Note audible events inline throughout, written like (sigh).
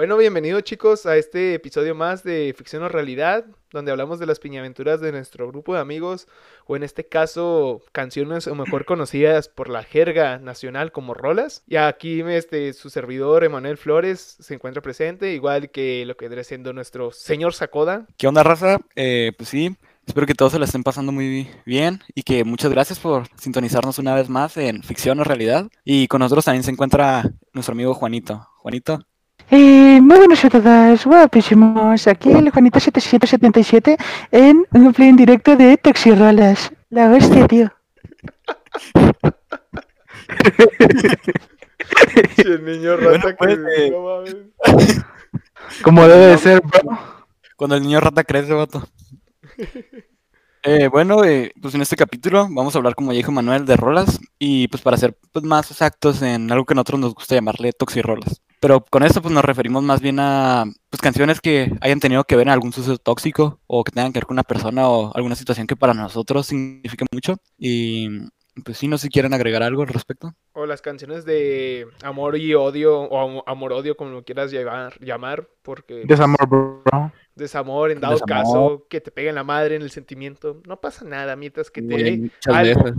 Bueno, bienvenidos chicos a este episodio más de Ficción o Realidad, donde hablamos de las piñaventuras de nuestro grupo de amigos, o en este caso, canciones o mejor (clears throat) conocidas por la jerga nacional como rolas. Y aquí este, su servidor, Emanuel Flores, se encuentra presente, igual que lo que vendría siendo nuestro señor Sacoda. ¿Qué onda, raza? Eh, pues sí, espero que todos se la estén pasando muy bien y que muchas gracias por sintonizarnos una vez más en Ficción o Realidad. Y con nosotros también se encuentra nuestro amigo Juanito. Juanito. Eh, muy buenos a todas, guapísimos. Aquí el Juanito777 en un play en directo de Taxirolas. La hostia, tío. Sí, el niño rata pues, que... eh. no mames. Como debe de ser, bro. Cuando el niño rata crece, vato. Eh, bueno, eh, pues en este capítulo vamos a hablar, como ya dijo Manuel, de rolas y pues para ser pues, más exactos en algo que a nosotros nos gusta llamarle toxirolas. Pero con esto pues nos referimos más bien a pues, canciones que hayan tenido que ver en algún suceso tóxico o que tengan que ver con una persona o alguna situación que para nosotros signifique mucho. Y pues sí, no sé si quieren agregar algo al respecto. O las canciones de amor y odio, o amor-odio, como lo quieras llevar, llamar, porque Desamor, bro. desamor, en dado Desamor. caso, que te peguen la madre en el sentimiento, no pasa nada mientras que te algo. veces.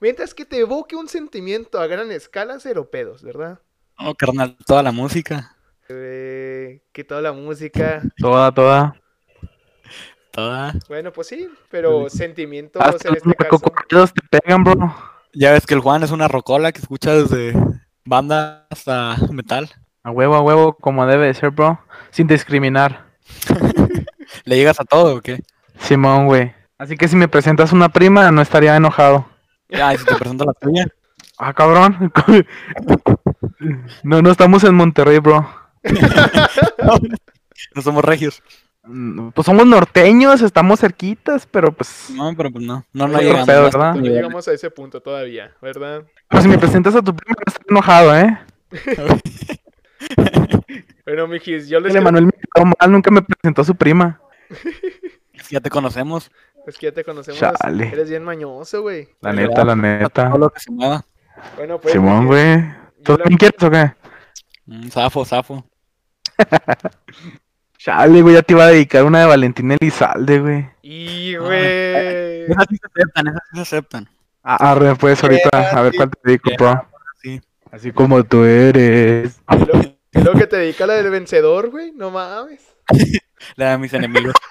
Mientras que te evoque un sentimiento a gran escala, cero pedos, ¿verdad? No, carnal, toda la música. Eh, que toda la música. Toda, toda. Toda. Bueno, pues sí, pero sentimientos Hasta en los este caso. te pegan, bro. Ya ves que el Juan es una rocola que escucha desde banda hasta metal. A huevo, a huevo, como debe de ser, bro. Sin discriminar. (laughs) ¿Le llegas a todo o qué? Simón, güey. Así que si me presentas una prima, no estaría enojado. Ya, y si te presento la tuya. Ah, cabrón. (laughs) No, no estamos en Monterrey, bro. (laughs) No somos regios. Mm, Pues somos norteños, estamos cerquitas, pero pues. No, pero pues no. No, no llegamos. pedo, ¿verdad? No llegamos a ese punto todavía, ¿verdad? Pero si me presentas a tu prima, no estaría enojado, ¿eh? (laughs) Bueno, mijis, yo les El quiero- Emanuel me quedó mal, nunca me presentó a su prima. (laughs) Ya te conocemos. Es que ya te conocemos. Chale. Eres bien mañoso, güey. La neta, la neta. Todo lo que se mueva. Bueno, pues. Simón, güey. ¿Tú la- también quieres o qué? Mm, zafo, zafo. (laughs) Chale, güey, ya te iba a dedicar una de Valentín Elizalde, güey. Y, güey. Esas sí se aceptan, esas sí se aceptan. Ah, Arre, pues ahorita, a ver cuál te dedico, bro. Sí. Así como tú eres. ¿Y lo, que te dedica la del vencedor, güey? No mames. (laughs) La de mis enemigos. (laughs)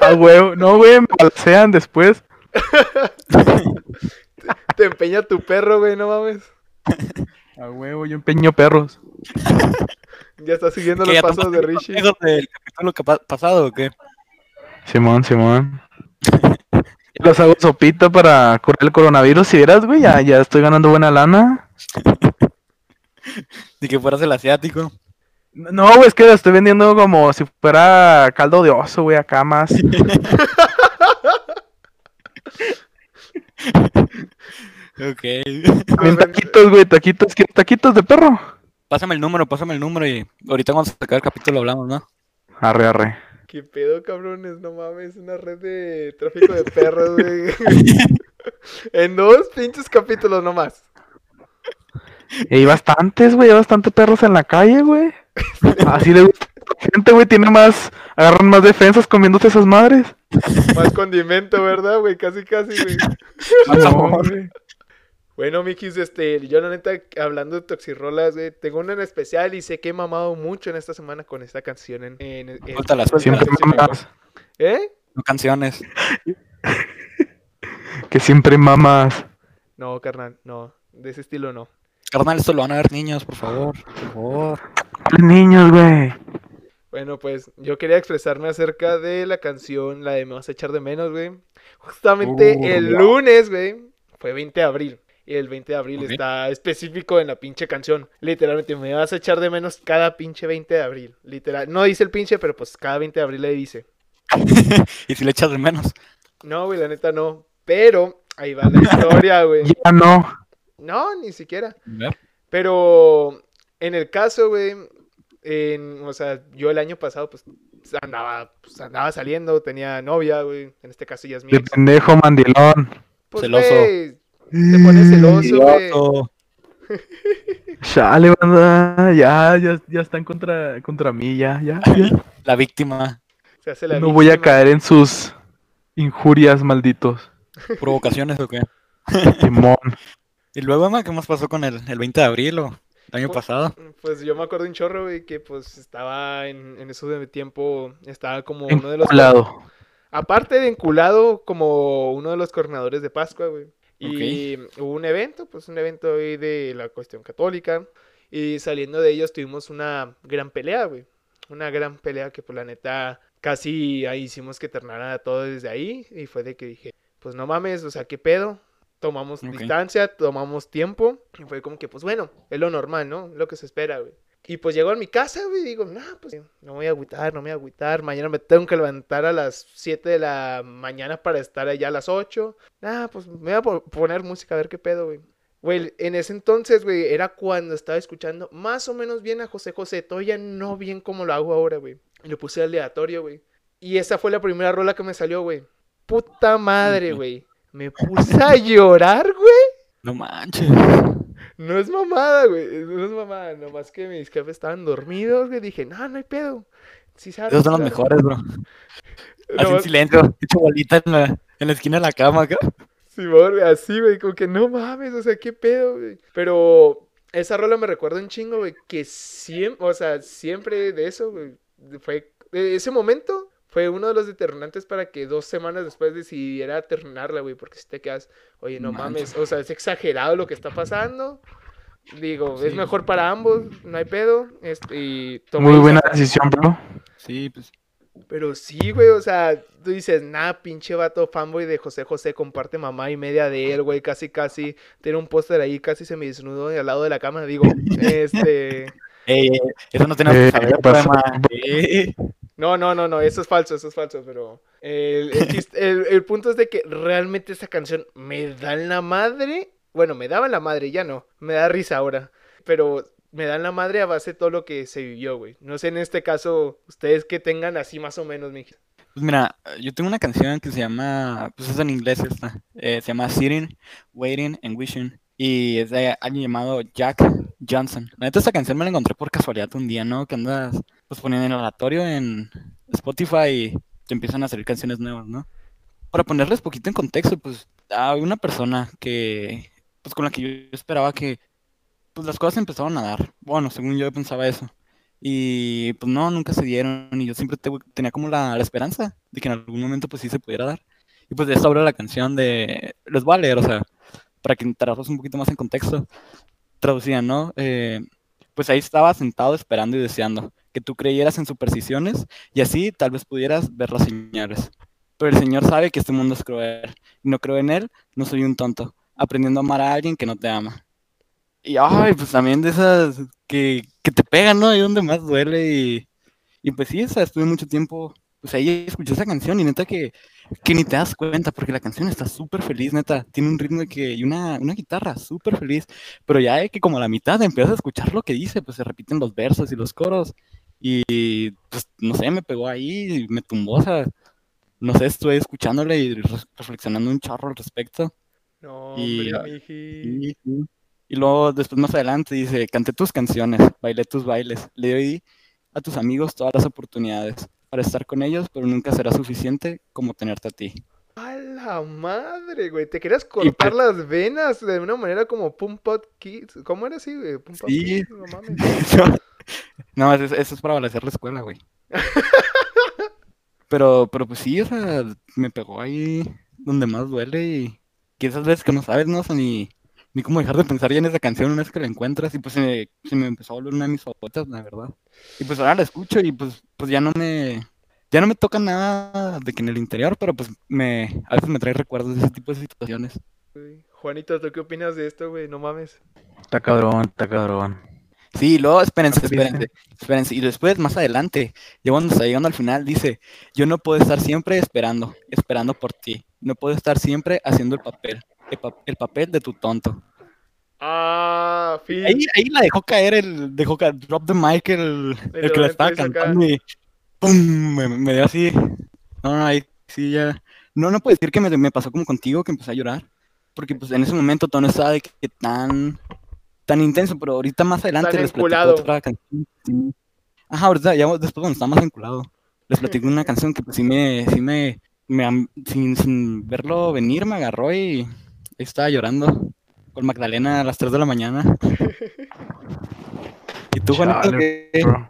Ah, huevo. No, güey, me balsean después. (laughs) Te empeña tu perro, güey, no mames. A huevo, yo empeño perros. (laughs) Ya está siguiendo ¿Qué, los pasos de Richie. del capítulo que pa- pasado o qué? Simón, Simón. (laughs) Los hago sopita para curar el coronavirus. Si vieras, güey, ya, ya estoy ganando buena lana. (laughs) Ni que fueras el asiático. No, güey, es que lo estoy vendiendo como si fuera caldo de oso, güey, acá más. Ok. (laughs) También taquitos, güey, taquitos, ¿quieres taquitos de perro? Pásame el número, pásame el número y ahorita cuando se acabe el capítulo hablamos, ¿no? Arre, arre. ¿Qué pedo, cabrones? No mames, una red de tráfico de perros, güey. (laughs) en dos pinches capítulos nomás. Y hay bastantes, güey, hay bastantes perros en la calle, güey. Así le gusta a la gente, güey, tiene más, agarran más defensas comiéndose esas madres. Más condimento, ¿verdad, güey? Casi, casi, güey. (laughs) No, güey. Bueno, Mikis, este, yo la neta, hablando de toxirrolas, güey, tengo una en especial y sé que he mamado mucho en esta semana con esta canción en... en, en- Suéltalas, Siempre mamas, ¿Eh? No canciones. (laughs) que siempre mamas. No, carnal, no. De ese estilo no. Carnal, esto lo van a ver niños, por favor. Por favor. Niños, güey. Bueno, pues yo quería expresarme acerca de la canción, la de Me vas a echar de menos, güey. Justamente Uh, el wow. lunes, güey, fue 20 de abril. Y el 20 de abril está específico en la pinche canción. Literalmente, me vas a echar de menos cada pinche 20 de abril. Literal. No dice el pinche, pero pues cada 20 de abril le dice. (laughs) y si le echas de menos. No, güey, la neta no. Pero ahí va la historia, (laughs) güey. Ya no. No, ni siquiera. Pero en el caso, güey, en, o sea, yo el año pasado, pues, andaba, pues, andaba saliendo, tenía novia, güey. En este caso ya es mi De pendejo mandilón. Pues, celoso. Te pones celoso, güey. (laughs) Chale, banda. Ya, ya, ya están contra, contra mí, ya, ya. ya. La víctima. Se hace la No voy a caer en sus injurias, malditos. ¿Provocaciones o qué? Simón. Y luego, Emma, ¿qué más pasó con el, el 20 de abril o el año Pues- pasado? Pues yo me acuerdo un chorro, güey, que pues estaba en, en eso de tiempo, estaba como uno de los... Enculado. Aparte de enculado, como uno de los coordinadores de Pascua, güey. Y hubo un evento, pues un evento ahí de la cuestión católica. Y saliendo de ellos tuvimos una gran pelea, güey. Una gran pelea que, pues la neta, casi ahí hicimos que ternara todo desde ahí. Y fue de que dije, pues no mames, o sea, ¿qué pedo? Tomamos distancia, tomamos tiempo. Y fue como que, pues bueno, es lo normal, ¿no? Lo que se espera, güey. Y pues llego a mi casa, güey, y digo, no, pues no me voy a agüitar, no me voy a agüitar. Mañana me tengo que levantar a las 7 de la mañana para estar allá a las 8. Ah, pues me voy a po- poner música a ver qué pedo, güey. Güey, en ese entonces, güey, era cuando estaba escuchando más o menos bien a José José. Todavía no bien como lo hago ahora, güey. Y lo puse aleatorio, güey. Y esa fue la primera rola que me salió, güey. Puta madre, güey. Me puse a llorar, güey. No manches. No es mamada, güey. No es mamada. Nomás que mis jefes estaban dormidos, güey. Dije, no, no hay pedo. Sí arma, Esos son los sí se arma". mejores, bro. (laughs) Así en silencio, hecho bolita en la, en la esquina de la cama acá. Simón, güey, así, güey, como que no mames, o sea, qué pedo, güey. Pero esa rola me recuerda un chingo, güey, que siempre, o sea, siempre de eso, güey, fue, de ese momento fue uno de los determinantes para que dos semanas después decidiera terminarla, güey, porque si te quedas, oye, no mames, o sea, es exagerado lo que está pasando. Digo, es mejor para ambos, no hay pedo. Este, y Muy buena esa- decisión, bro. Sí, pues. Pero sí, güey, o sea, tú dices, nah, pinche vato fanboy de José José, comparte mamá y media de él, güey, casi, casi, tiene un póster ahí, casi se me desnudó al lado de la cama, digo, (laughs) este, Ey, eso no tenemos Eh, que saber, no, no, no, no, eso es falso, eso es falso, pero el, el (laughs) el- el punto es de que realmente esta canción me da en la madre, bueno, me daba en la madre, ya no, me da risa ahora, pero me da en la madre a base de todo lo que se vivió, güey, no sé en este caso, ustedes que tengan así más o menos, mi Pues mira, yo tengo una canción que se llama, pues es en inglés esta, eh, se llama Sitting, Waiting and Wishing, y es de alguien llamado Jack Johnson. La neta, esta canción me la encontré por casualidad un día, ¿no? Que andas, pues poniendo en el aleatorio en Spotify y te empiezan a salir canciones nuevas, ¿no? Para ponerles poquito en contexto, pues, hay una persona que, pues con la que yo esperaba que, pues las cosas empezaron a dar. Bueno, según yo pensaba eso. Y pues no, nunca se dieron. Y yo siempre te- tenía como la, la esperanza de que en algún momento pues sí se pudiera dar. Y pues de eso habla la canción de... Les voy a leer, o sea, para que entrarlos un poquito más en contexto. Traducía, ¿no? Eh, pues ahí estaba sentado esperando y deseando que tú creyeras en supersticiones y así tal vez pudieras ver las señales. Pero el Señor sabe que este mundo es cruel. Y no creo en Él, no soy un tonto, aprendiendo a amar a alguien que no te ama. Y ay, pues también de esas que, que te pegan, ¿no? Ahí donde más duele y, y pues sí, o sea, estuve mucho tiempo, pues ahí escuché esa canción y neta que, que ni te das cuenta porque la canción está súper feliz, neta, tiene un ritmo de que, y una, una guitarra súper feliz, pero ya de que como a la mitad empiezas a escuchar lo que dice, pues se repiten los versos y los coros y pues no sé, me pegó ahí, y me tumbó, o sea, no sé, estuve escuchándole y re- reflexionando un chorro al respecto. No, Y- hombre, sí. Y luego después más adelante dice, canté tus canciones, bailé tus bailes, le di a tus amigos todas las oportunidades para estar con ellos, pero nunca será suficiente como tenerte a ti. A la madre, güey. Te querías cortar las venas de una manera como Pum Pot Kids. ¿Cómo era así, güey? Sí. Kids, no (laughs) mames. no, eso, eso es para balancear la escuela, güey. Pero, pero pues sí, o sea, me pegó ahí donde más duele y que esas veces que no sabes, no, o sea, ni, ni cómo dejar de pensar ya en esa canción una vez que la encuentras y pues se me, se me empezó a volver una de mis favoritas, la verdad. Y pues ahora la escucho y pues, pues ya no me, ya no me toca nada de que en el interior, pero pues me, a veces me trae recuerdos de ese tipo de situaciones. Juanito, ¿tú qué opinas de esto, güey? No mames. Está cabrón, está cabrón. Sí, y luego, espérense, espérense, espérense. Y después, más adelante, ya cuando está llegando al final, dice, yo no puedo estar siempre esperando, esperando por ti. No puedo estar siempre haciendo el papel, el, pa- el papel de tu tonto. Ah, fin. Ahí, ahí la dejó caer, el, dejó caer, drop the mic, el, El el que la estaba cantando y ¡pum! Me, me dio así. No, no, ahí sí ya. No, no puedo decir que me, me pasó como contigo, que empecé a llorar. Porque pues en ese momento todo no estaba de que tan, tan intenso, pero ahorita más adelante les platico otra canción. sí. Ajá, ahorita ya después cuando está más enculado, les platico una canción que pues sí me, sí me, me sin, sin verlo venir me agarró y estaba llorando con Magdalena a las 3 de la mañana. (laughs) ¿Y tú, Juanito, Chale, qué- bro.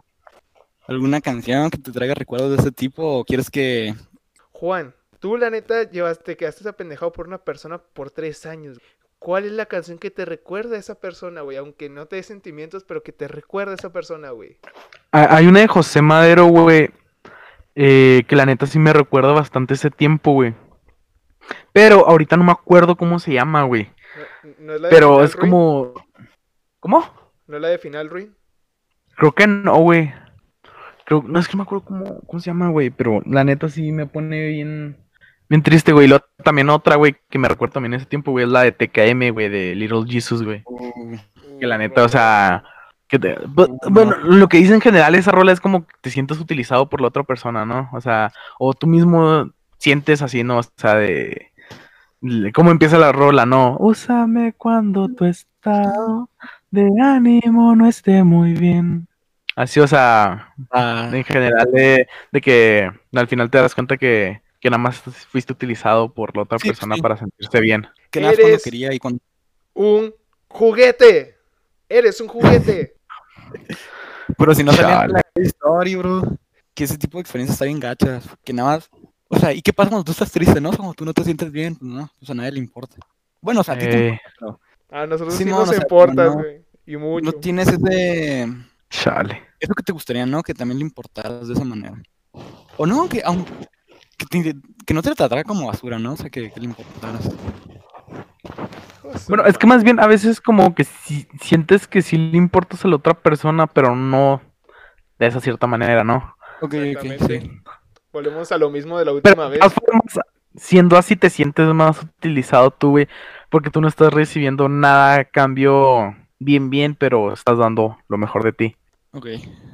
Alguna canción que te traiga recuerdos de ese tipo o quieres que... Juan, tú la neta llevaste, te quedaste apendejado por una persona por tres años. ¿Cuál es la canción que te recuerda a esa persona, güey? Aunque no te dé sentimientos, pero que te recuerda a esa persona, güey. Hay hay una de José Madero, güey, eh, que la neta sí me recuerda bastante ese tiempo, güey. Pero ahorita no me acuerdo cómo se llama, güey. No, no es la de Pero Final es Ruin? como... ¿Cómo? ¿No es la de Final Ruin? Creo que no, güey. Creo... No es que me acuerdo cómo, cómo se llama, güey. Pero la neta sí me pone bien... Bien triste, güey. También otra, güey, que me recuerda también ese tiempo, güey, es la de TKM, güey, de Little Jesus, güey. Que la neta, o sea... bueno, lo que dice en general esa rola es como que te sientes utilizado por la otra persona, ¿no? O sea, o tú mismo sientes así, ¿no? O sea, de ¿Cómo empieza la rola, no? Úsame cuando tu estado de ánimo no esté muy bien. Así, o sea, Ah, en general de, de que al final te das cuenta que, que nada más fuiste utilizado por la otra Sí, persona sí. para sentirse bien. que nada más cuando quería y cuando... Un juguete. Eres un juguete. (laughs) Pero si no salía la story, bro. Que ese tipo de experiencias está bien gachas. Que nada más. O sea, ¿y qué pasa cuando tú estás triste, no? Cuando tú no te sientes bien, pues no. Pues a nadie le importa. Bueno, o sea, a ti te Eh, importa, pero A nosotros sí Simón, nos o sea, importas, no- güey. Y mucho. no tienes ese. Chale. Eso que te gustaría, ¿no? Que también le importaras de esa manera. O no, que aun- que, te- que no te tratara como basura, ¿no? O sea, que, que le importaras. Bueno, es que más bien a veces como que si, sientes que sí le importas a la otra persona, pero no de esa cierta manera, ¿no? Ok, ok, sí. Volvemos a lo mismo de la Pero última de vez. formas, siendo así te sientes más utilizado tú, güey, porque tú no estás recibiendo nada a cambio bien, bien, pero estás dando lo mejor de ti. Ok,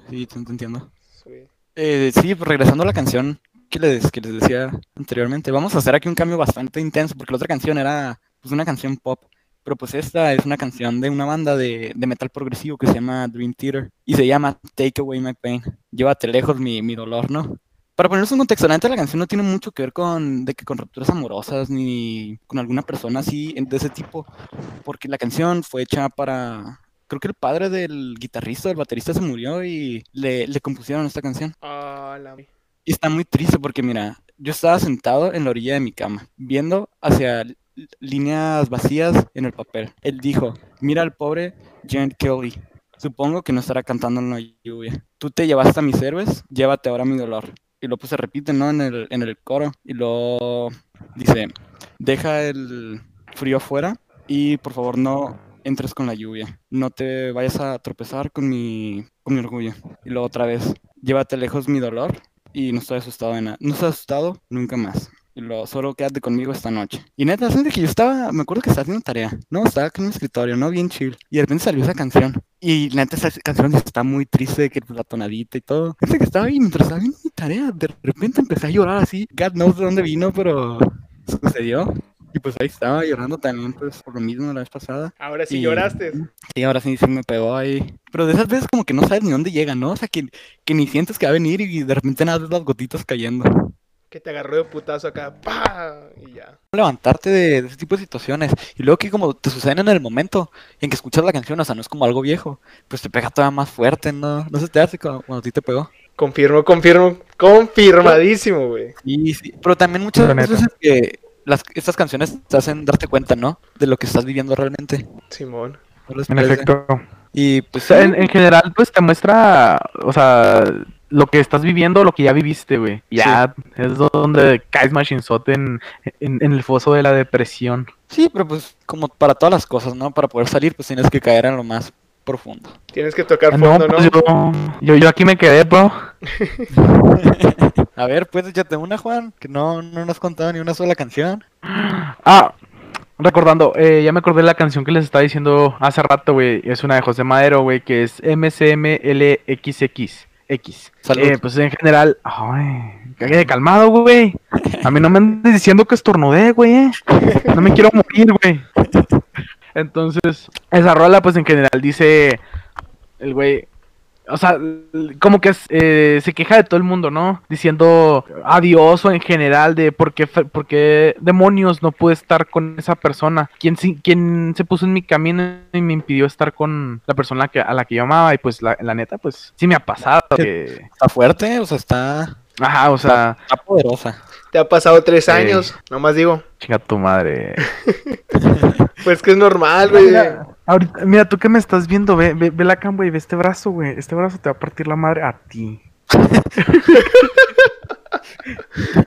sí, te, te entiendo. Sí. Eh, sí, pues regresando a la canción que les, que les decía anteriormente, vamos a hacer aquí un cambio bastante intenso, porque la otra canción era pues una canción pop, pero pues esta es una canción de una banda de, de metal progresivo que se llama Dream Theater y se llama Take Away My Pain, llévate lejos mi, mi dolor, ¿no? Para ponernos un contexto, la la canción no tiene mucho que ver con, de que con rupturas amorosas ni con alguna persona así en- de ese tipo, porque la canción fue hecha para, creo que el padre del guitarrista, del baterista se murió y le, le compusieron esta canción. Ah, la... Y está muy triste porque, mira, yo estaba sentado en la orilla de mi cama, viendo hacia líneas vacías en el papel. Él dijo, mira al pobre Jen Kelly. Supongo que no estará cantando en la lluvia. Tú te llevaste a mis héroes, llévate ahora mi dolor. Y luego pues se repite, ¿no? En el, en el coro. Y luego dice, deja el frío afuera y por favor no entres con la lluvia. No te vayas a tropezar con mi, con mi orgullo. Y luego otra vez, llévate lejos mi dolor y no estoy asustado de nada. No estoy asustado nunca más. Y lo, solo quédate conmigo esta noche. Y neta, de que yo estaba, me acuerdo que estaba haciendo tarea, ¿no? Estaba en mi escritorio, ¿no? Bien chill. Y de repente salió esa canción. Y neta, esa canción está muy triste, que la tonadita y todo. De que estaba ahí mientras estaba haciendo tarea. De repente empecé a llorar así. God knows de dónde vino, pero sucedió. Y pues ahí estaba llorando también, pues por lo mismo la vez pasada. Ahora sí Y- lloraste. Y ahora sí, sí me pegó ahí. Pero de esas veces como que no sabes ni dónde llega, ¿no? O sea, que, que ni sientes que va a venir y de repente nada ves las gotitas cayendo. Que te agarró de putazo acá. ¡Pah! Y ya. Levantarte de, de ese tipo de situaciones. Y luego que como te suceden en el momento en que escuchas la canción, o sea, no es como algo viejo, pues te pega todavía más fuerte, ¿no? No se te hace como cuando a ti te pegó. Confirmo, confirmo. Confirmadísimo, güey. Y sí, pero también muchas veces que las, estas canciones te hacen darte cuenta, ¿no? De lo que estás viviendo realmente. Simón. ¿No les En efecto. Y pues O sea, en, sí, en general, pues te muestra, o sea, lo que estás viviendo, lo que ya viviste, güey. Ya es donde caes machinzote en, en, en el foso de la depresión. sí, pero pues como para todas las cosas, ¿no? Para poder salir, pues tienes que caer en lo más profundo. Tienes que tocar No, fondo, ¿no? pues yo, yo, yo aquí me quedé, bro. (laughs) A ver, pues échate una, Juan, que no, no nos has contado ni una sola canción. Ah, recordando, eh, ya me acordé de la canción que les estaba diciendo hace rato, güey. Es una de José Madero, güey, que es MCMLXX. X. Salud. Eh, pues en general, ay, cague calmado, güey. A mí no me andes diciendo que estornudé, güey. eh. No me quiero morir, güey. Entonces, esa rola, pues en general dice el güey. O sea, como que eh, se queja de todo el mundo, ¿no? Diciendo adiós o en general de por qué, por qué demonios no pude estar con esa persona. ¿Quién, quién se puso en mi camino y me impidió estar con la persona que, a la que yo amaba? Y pues la, la neta, pues sí me ha pasado. que- Está fuerte, o sea, está, Ajá, o sea, está poderosa. Te ha pasado tres Sí. años, nomás digo. (laughs) chinga tu madre. (laughs) Pues que es normal, güey. Mira, ahorita- mira, tú que me estás viendo, ve, ve, ve la cam, güey, ve este brazo, güey. Este brazo te va a partir la madre a ti. (laughs)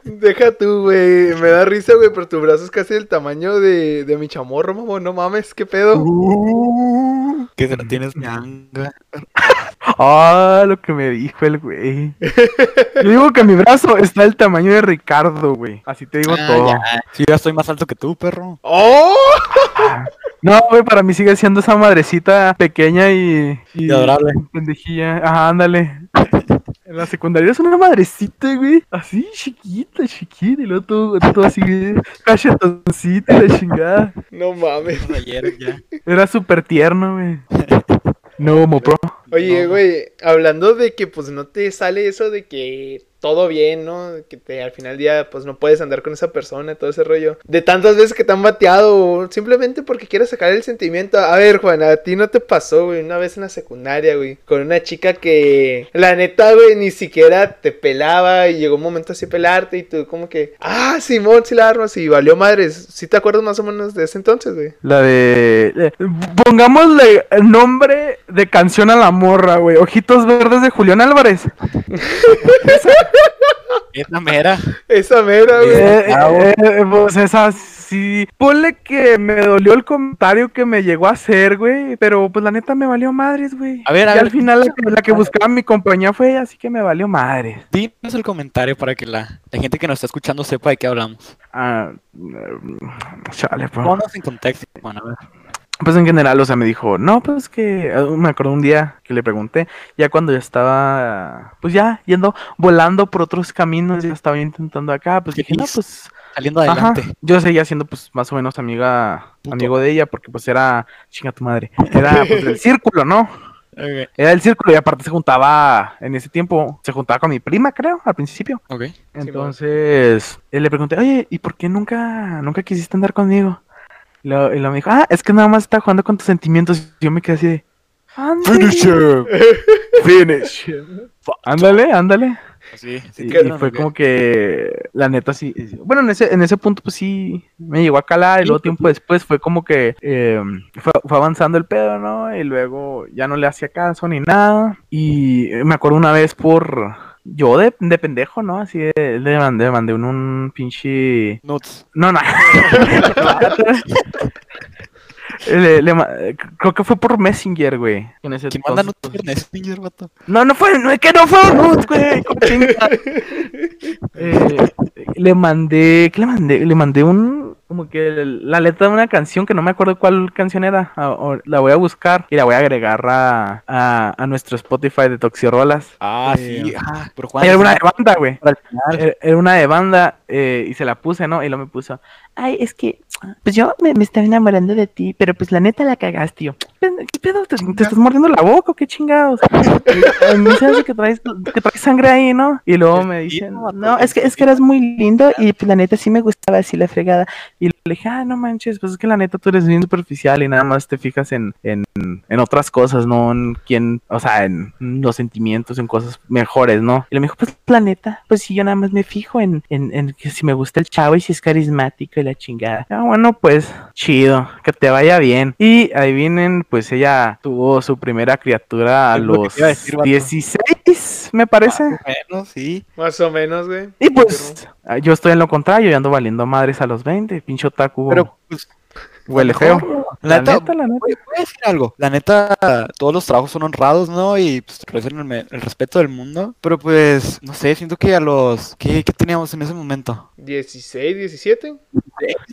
Deja tú, güey. Me da risa, güey, pero tu brazo es casi del tamaño de, de mi chamorro, mamón. No mames, qué pedo. Que se la tienes ñanga. Ah, lo que me dijo el güey. Yo digo que mi brazo está del tamaño de Ricardo, güey. Así te digo Ah, todo. ya. Sí, ya estoy más alto que tú, perro. ¡Oh! (laughs) No, güey, para mí sigue siendo esa madrecita pequeña y. Y adorable. Pendejilla. Ajá, ándale. En la secundaria es una madrecita, güey. Así, chiquita, chiquita. Y luego todo, todo así, güey, cachetoncita y la chingada. No mames. Ayer ya. Era súper tierno, güey. No, mo pro. Oye, No. güey, hablando de que pues no te sale eso de que todo bien, ¿no? Que te, al final del día pues no puedes andar con esa persona, todo ese rollo. De tantas veces que te han bateado, simplemente porque quieres sacar el sentimiento. A ver, Juan, a ti no te pasó, güey, una vez en la secundaria, güey, con una chica que la neta, güey, ni siquiera te pelaba y llegó un momento así a pelarte y tú como que, ah, Simón, sí la armas y valió madres. ¿Sí te acuerdas más o menos de ese entonces, güey? La de. de- Pongámosle el nombre de canción a la morra, güey. Ojitos verdes de Julián Álvarez. (laughs) Esa mera. Esa mera, güey. Eh, eh, eh, pues esa sí. Ponle que me dolió el comentario que me llegó a hacer, güey. Pero pues la neta me valió madres, güey. A ver, a y ver. al final la que, la que buscaba mi compañía fue ella, así que me valió madres. Dinos el comentario para que la, la gente que nos está escuchando sepa de qué hablamos. Ah, mm, chale, pues. Ponnos en contexto. Bueno, a ver. Pues en general, o sea, me dijo, no, pues que eh, me acuerdo un día que le pregunté, ya cuando yo estaba, pues ya yendo, volando por otros caminos, ya estaba intentando acá, pues dije, no, pues, Saliendo ajá, adelante. yo seguía siendo pues más o menos amiga, Puto. amigo de ella, porque pues era, chinga tu madre, (laughs) era pues el círculo, ¿no? Era el círculo y aparte se juntaba, en ese tiempo, se juntaba con mi prima, creo, al principio. Ok. Entonces, él le pregunté, oye, ¿y por qué nunca, nunca quisiste andar conmigo? Y luego me dijo, ah, es que nada más estaba jugando con tus sentimientos. Y yo me quedé así de, ándale. Finish. Ándale, (laughs) ándale. Sí, sí. Y, y fue como que, la neta, sí. Bueno, en ese, en ese punto, pues sí, me llegó a calar. Y luego tiempo después fue como que eh, fue, fue avanzando el pedo, ¿no? Y luego ya no le hacía caso ni nada. Y me acuerdo una vez por. Yo de, de pendejo, ¿no? Así de, le mandé, le mandé un, un pinche. Nuts. No, no. (laughs) Le- le creo que fue por Messenger, güey. En ese ¿Quién manda nuts pues, por Messenger, vato? no, no fue, no es que no fue nudes, güey. (laughs) Eh, le mandé, ¿qué le mandé? Le mandé un, como que el- la letra de una canción que no me acuerdo cuál canción era. A- o- la voy a buscar y la voy a agregar a, a, a nuestro Spotify de Toxirolas. Ah, Eh, sí. Ah, pero Juan. Era una de banda, güey. Final. Era era una de banda eh, y se la puse, ¿no? Y luego me puso, ay, es que, pues yo me, me estaba enamorando de ti, pero pues la neta la cagaste, yo. ¿Qué pedo? ¿Te, te estás mordiendo la boca o qué chingados? (laughs) Se hace que traes, que traes sangre ahí, ¿no? Y luego me dicen, no, es que, es que eras muy lindo y pues la neta sí me gustaba así la fregada. Y le dije, ah, no manches, pues es que la neta tú eres bien superficial y nada más te fijas en, en, en otras cosas, no en quién, o sea, en los sentimientos, en cosas mejores, ¿no? Y le me dijo, pues la neta, pues sí, yo nada más me fijo en, en, en que si me gusta el chavo y si es carismático y la chingada. Ah, bueno, pues chido, que te vaya bien. Y ahí vienen, pues ella tuvo su primera criatura a los a decir, vato. 16, me parece. Bueno, sí. Más o menos, güey. Y pues ah, yo estoy en lo contrario, yo ando valiendo madres a los 20, pinche otaku. Pero, pues. Huele feo. La La neta, neta, la neta. Voy, voy a decir algo. La neta, todos los trabajos son honrados, ¿no? Y pues reciben el, el respeto del mundo. Pero pues, no sé, siento que a los. ¿Qué, qué teníamos en ese momento? 16, 17.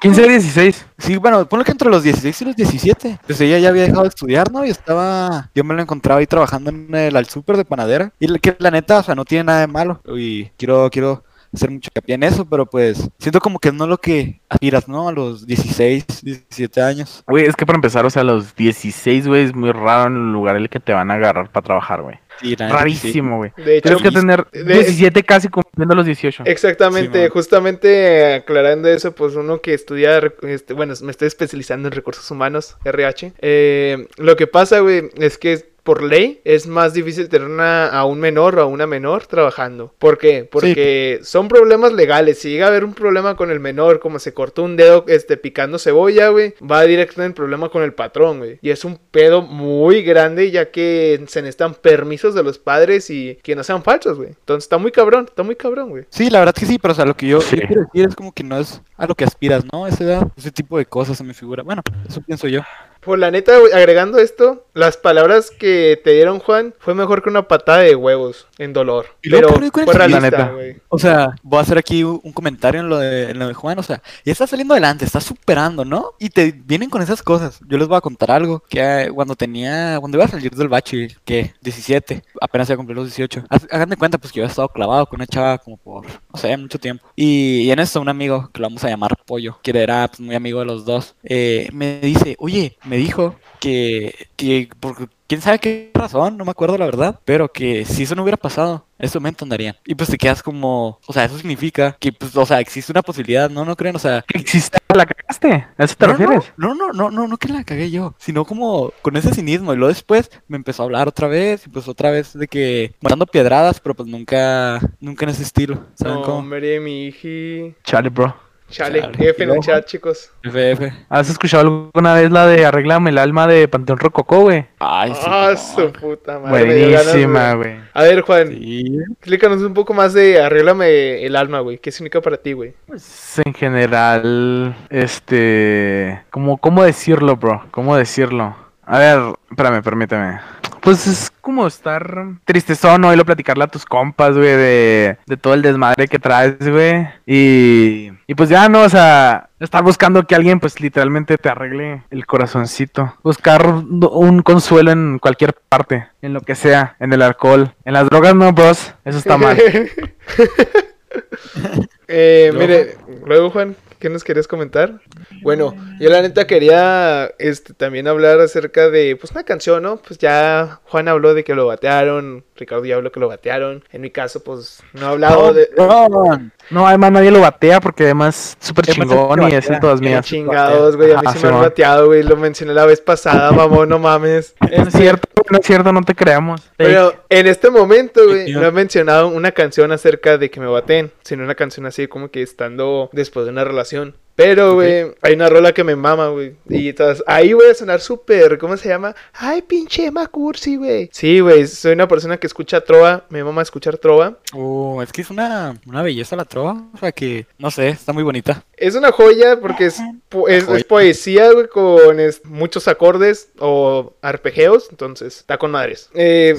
15, 16. Sí, bueno, ponle que entre los 16 y los 17. Pues ella ya había dejado de estudiar, ¿no? Y estaba. Yo me la encontraba ahí trabajando en el al súper de panadera. Y la- que la neta, o sea, no tiene nada de malo. Y quiero, quiero hacer mucho hincapié en eso, pero pues siento como que no lo que aspiras, ¿no? A los 16, 17 años. Güey, es que para empezar, o sea, a los 16, güey, es muy raro en el lugar en el que te van a agarrar para trabajar, güey. Sí. Rarísimo, güey. De hecho, Tienes que tener de- 17 casi cumpliendo los 18. Exactamente, Sí, justamente aclarando eso, pues uno que estudia, este, bueno, me estoy especializando en recursos humanos, RH. eh, lo que pasa, güey, es que por ley es más difícil tener una- a un menor o a una menor trabajando. ¿Por qué? Porque son problemas legales. Si llega a haber un problema con el menor, como se cortó un dedo este, picando cebolla, güey, va directo en el problema con el patrón, güey. Y es un pedo muy grande, ya que se necesitan permisos de los padres y que no sean falsos, güey. Entonces está muy cabrón, está muy cabrón, güey. Sí, la verdad que sí, pero o sea, lo que yo, quiero decir es como que no es a lo que aspiras, ¿no? Esa edad, ese tipo de cosas se me figura. Bueno, eso pienso yo. Pues la neta, agregando esto, las palabras que te dieron Juan fue mejor que una patada de huevos en dolor. Y Pero pero ¿cuál fue es la realista, neta? güey. O sea, voy a hacer aquí un comentario en lo de, en lo de Juan. O sea, ya está saliendo adelante, está superando, ¿no? Y te vienen con esas cosas. Yo les voy a contar algo. Que eh, cuando tenía, cuando iba a salir del bache, que 17, apenas iba a cumplir los 18. Haz- Hagan de cuenta, pues que yo había estado clavado con una chava como por, no sé, mucho tiempo. Y, y en esto, un amigo, que lo vamos a llamar Pollo, que era pues, muy amigo de los dos, eh, me dice, oye, me dijo que, que por quién sabe qué razón, no me acuerdo la verdad, pero que si eso no hubiera pasado, en ese momento andarían. Y pues te quedas como, o sea, eso significa que, pues, o sea, existe una posibilidad, ¿no? ¿No creen? O sea, ¿Existe? ¿La cagaste? ¿A eso te no, refieres? No, no, no, no, no que la cagué yo, sino como con ese cinismo. Y luego después me empezó a hablar otra vez, y pues otra vez de que mandando piedradas, pero pues nunca, nunca en ese estilo. ¿Saben No, cómo? hombre, mi hiji. Chale, bro. Chale, Chale. F en el chat, chicos. FF. ¿Has escuchado alguna vez la de Arréglame el alma de Panteón Rococó, güey? Ay, sí. ah, no. su puta madre. Buenísima, güey. A ver, Juan, Sí. explícanos un poco más de Arréglame el alma, güey. ¿Qué significa para ti, güey? Pues, en general, este... ¿cómo, ¿Cómo decirlo, bro? ¿Cómo decirlo? A ver, espérame, permíteme. Pues es como estar tristezón, ¿no? Y lo platicarle a tus compas, güey, de, de todo el desmadre que traes, güey. Y, y pues ya, ¿no? O sea, estar buscando que alguien, pues literalmente te arregle el corazoncito. Buscar un consuelo en cualquier parte, en lo que sea, en el alcohol. En las drogas, no, bros. Eso está (laughs) mal. (laughs) Eh, Luego, mire, luego Juan, ¿qué nos querías comentar? Bueno, yo la neta quería este también hablar acerca de pues una canción, ¿no? Pues ya Juan habló de que lo batearon, Ricardo ya habló que lo batearon. En mi caso, pues no he hablado de Cabrón. No, además nadie lo batea porque además es súper chingón y que es en todas Qué mías. chingados, güey. A mí Ajá, sí me han bateado, güey. Lo mencioné la vez pasada, mamón, no mames. No es cierto, no es cierto, no te creamos. Pero en este momento, güey, no he mencionado una canción acerca de que me baten, sino una canción como que estando después de una relación. Pero, güey, hay una rola que me mama, güey. Y entonces, ahí voy a sonar súper, ¿cómo se llama? Ay, pinche Macursi, güey. Sí, güey, soy una persona que escucha trova, me mama escuchar trova. Oh, es que es una, una belleza la trova. O sea que, no sé, está muy bonita. Es una joya porque es, po- es, poesía, güey, con es- muchos acordes o arpegeos. Entonces, está con madres. Eh,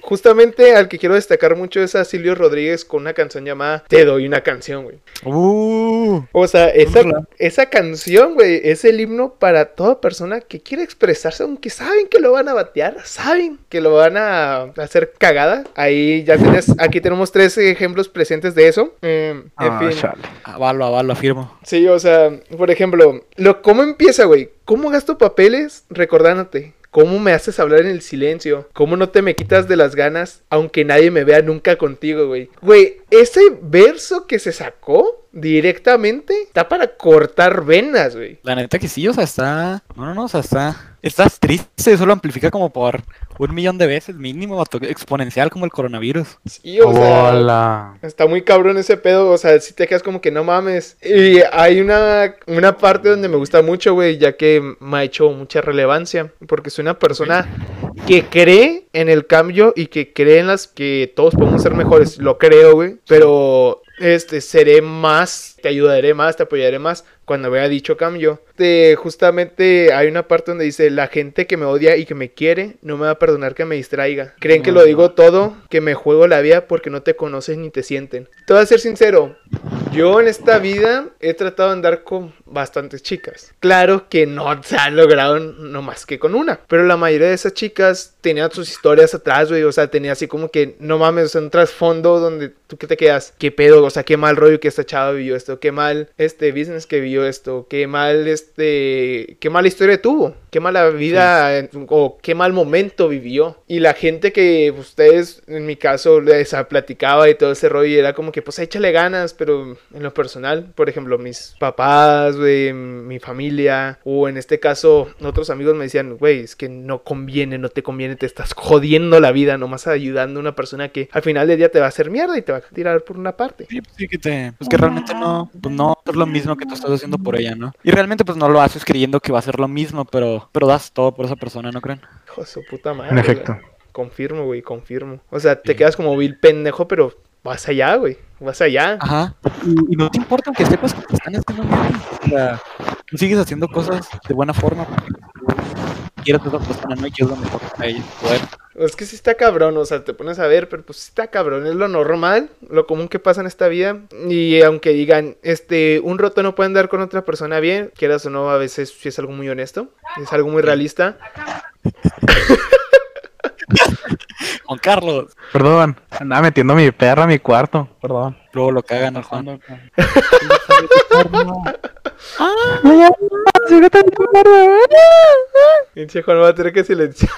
justamente al que quiero destacar mucho es a Silvio Rodríguez con una canción llamada Te doy una canción, güey. Uh, O sea, esa, esa canción, güey, es el himno para toda persona que quiere expresarse, aunque saben que lo van a batear, saben que lo van a hacer cagada. Ahí ya tienes, aquí tenemos tres ejemplos presentes de eso. Eh, en Ah, fin. chale. avalo, avalo, afirmo. Sí, o sea, por ejemplo, lo, ¿cómo empieza, güey? ¿Cómo gasto papeles recordándote? ¿Cómo me haces hablar en el silencio? ¿Cómo no te me quitas de las ganas aunque nadie me vea nunca contigo, güey? Güey, ese verso que se sacó directamente está para cortar venas, güey. La neta que sí, o sea, está. No, no, no, o sea, está. Estás triste, eso lo amplifica como por un millón de veces mínimo, exponencial como el coronavirus. Sí, o sea, Hola. Está muy cabrón ese pedo, o sea, si te quedas como que no mames. Y hay una, una parte donde me gusta mucho, güey, ya que me ha hecho mucha relevancia, porque soy una persona que cree en el cambio y que cree en las que todos podemos ser mejores, lo creo, güey, pero este seré más te ayudaré más, te apoyaré más cuando vea dicho cambio. Justamente hay una parte donde dice, la gente que me odia y que me quiere no me va a perdonar que me distraiga. Creen que lo digo todo, que me juego la vida porque no te conocen ni te sienten. Te voy a ser sincero, yo en esta vida he tratado de andar con bastantes chicas. Claro que no se han logrado no más que con una, pero la mayoría de esas chicas tenían sus historias atrás, güey, o sea, tenía así como que, no mames, un trasfondo donde tú que te quedas, qué pedo, o sea, qué mal rollo que esta chava vivió esto, qué mal este business que vivió esto, qué mal este, qué mala historia tuvo, qué mala vida sí. o qué mal momento vivió. Y la gente que ustedes, en mi caso, les platicaba y todo ese rollo, y era como que, pues échale ganas, pero en lo personal, por ejemplo, mis papás, güey, mi familia, o en este caso, otros amigos me decían, güey, es que no conviene, no te conviene, te estás jodiendo la vida, nomás ayudando a una persona que al final del día te va a hacer mierda y te va a tirar por una parte. Sí, pues sí que te, pues que realmente no, pues no es lo mismo que tú estás haciendo por ella, ¿no? Y realmente pues no lo haces creyendo que va a ser lo mismo, pero, pero das todo por esa persona, ¿no creen? Hijo de su puta madre. En efecto. güey. Confirmo, güey, confirmo. O sea, te quedas como vil pendejo, pero vas allá, güey. Vas allá. Ajá. Y, y, no te importa aunque sepas que te están haciendo mierda. O sea, tú sigues haciendo cosas de buena forma porque persona, ¿no? Y quieres lo mejor para. Poder. Es que sí está cabrón, o sea, te pones a ver, pero pues sí está cabrón, es lo normal, lo común que pasa en esta vida. Y aunque digan, este, un roto no puede andar con otra persona bien, quieras o no, a veces sí es algo muy honesto, es algo muy realista. (laughs) Juan Carlos. Perdón, andaba metiendo mi perra a mi cuarto, perdón. Luego lo cagan al Juan. (laughs) Pinche Juan va a tener que silenciar.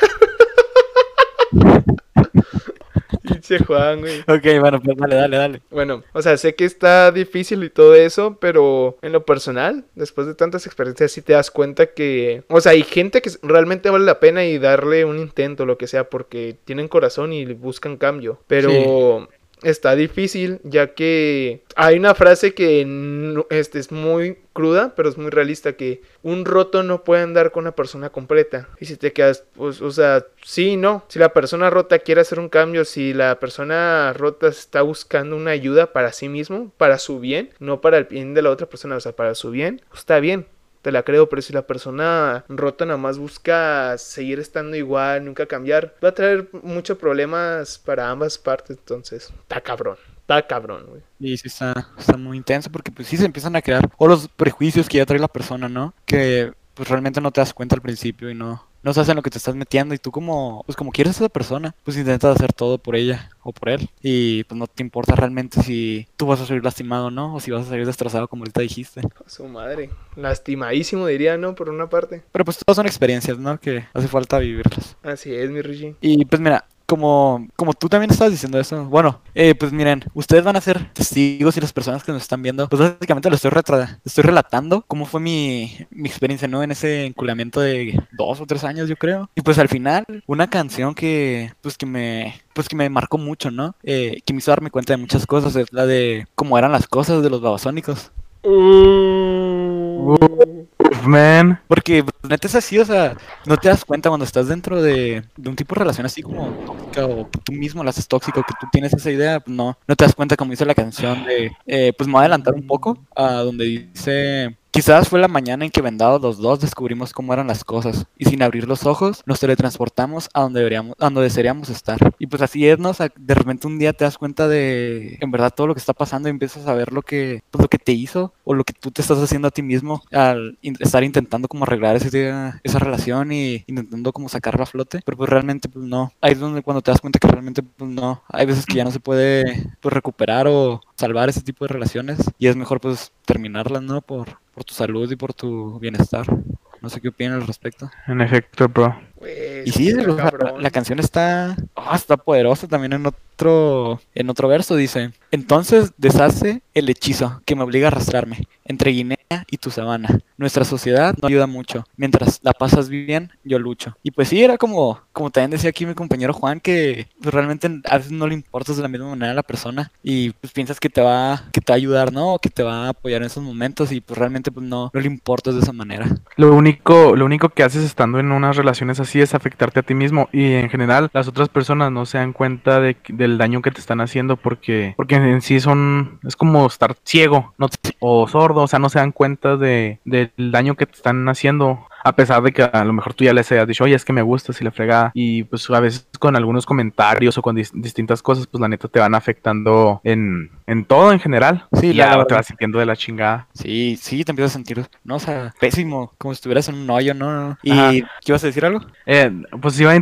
(laughs) Pinche Juan, güey. Ok, bueno, pues dale, dale, dale. Bueno, o sea, sé que está difícil y todo eso, pero en lo personal, después de tantas experiencias, sí te das cuenta que, o sea, hay gente que realmente vale la pena y darle un intento, lo que sea, porque tienen corazón y buscan cambio. Pero sí está difícil, ya que hay una frase que este, es muy cruda, pero es muy realista, que un roto no puede andar con una persona completa. Y si te quedas, pues, o sea, sí, no. Si la persona rota quiere hacer un cambio, si la persona rota está buscando una ayuda para sí mismo, para su bien, no para el bien de la otra persona, o sea, para su bien, pues está bien te la creo, pero si la persona rota nada más busca seguir estando igual, nunca cambiar, va a traer muchos problemas para ambas partes, entonces, está cabrón. Está cabrón, güey. Y sí está, está muy intenso porque pues sí se empiezan a crear o los prejuicios que ya trae la persona, ¿no? Que pues realmente no te das cuenta al principio y no, no sabes en lo que te estás metiendo y tú como, pues como quieres a esa persona, pues intentas hacer todo por ella o por él y pues no te importa realmente si tú vas a salir lastimado o no, o si vas a salir destrozado como ahorita dijiste. A su madre, lastimadísimo diría, ¿no? Por una parte. Pero pues todas son experiencias, ¿no? Que hace falta vivirlas. Así es, mi Richie. Y pues mira, como, como tú también estabas diciendo eso, bueno, eh, pues miren, ustedes van a ser testigos y las personas que nos están viendo, pues básicamente lo estoy, estoy relatando cómo fue mi, mi experiencia, ¿no? En ese enculamiento de dos o tres años, yo creo. Y pues al final, una canción que, pues que me, pues que me marcó mucho, ¿no? Eh, que me hizo darme cuenta de muchas cosas, es la de cómo eran las cosas de los babasónicos. Uh, man. Porque pues, neta es así, o sea, no te das cuenta cuando estás dentro de, un tipo de relación así como tóxica o tú mismo la haces tóxico, que tú tienes esa idea, pues no, no te das cuenta como dice la canción de, eh, pues me voy a adelantar un poco a donde dice... Quizás fue la mañana en que vendados los dos descubrimos cómo eran las cosas y sin abrir los ojos nos teletransportamos a donde deberíamos, a donde desearíamos estar. Y pues así es, ¿no? De repente un día te das cuenta de en verdad todo lo que está pasando y empiezas a ver lo que, pues, lo que te hizo o lo que tú te estás haciendo a ti mismo al estar intentando como arreglar ese, esa relación y intentando como sacarla a flote. Pero pues realmente pues no. Ahí es donde cuando te das cuenta que realmente pues no. Hay veces que ya no se puede pues recuperar o salvar ese tipo de relaciones y es mejor pues terminarlas, ¿no? Por, por tu salud y por tu bienestar. No sé qué opinan al respecto. En efecto, bro. Pues, y sí, la, la, canción está, oh, está poderosa también en otro, en otro verso dice, entonces deshace el hechizo que me obliga a arrastrarme entre Guinea y tu sabana. Nuestra sociedad no ayuda mucho. Mientras la pasas bien, yo lucho. Y pues sí, era como, como también decía aquí mi compañero Juan, que pues, realmente a veces no le importas de la misma manera a la persona y pues piensas que te va, que te va a ayudar, ¿no? O que te va a apoyar en esos momentos y pues realmente pues no, no le importas de esa manera. Lo único, lo único que haces estando en unas relaciones así es afectarte a ti mismo y en general las otras personas no se dan cuenta de, del daño que te están haciendo porque, porque en sí son, es como estar ciego o sordo, o sea, no se dan cuenta de, del daño que te están haciendo a pesar de que a lo mejor tú ya les hayas dicho, oye, es que me gusta, si le frega, y pues a veces con algunos comentarios o con dis- distintas cosas, pues la neta te van afectando en, en todo en general. Sí, la ya te vas sintiendo de la chingada. Sí, sí, te empiezas a sentir, no, o sea, pésimo, como si estuvieras en un hoyo, ¿no? ¿Y Ajá. qué ibas a decir algo? Eh, pues iba a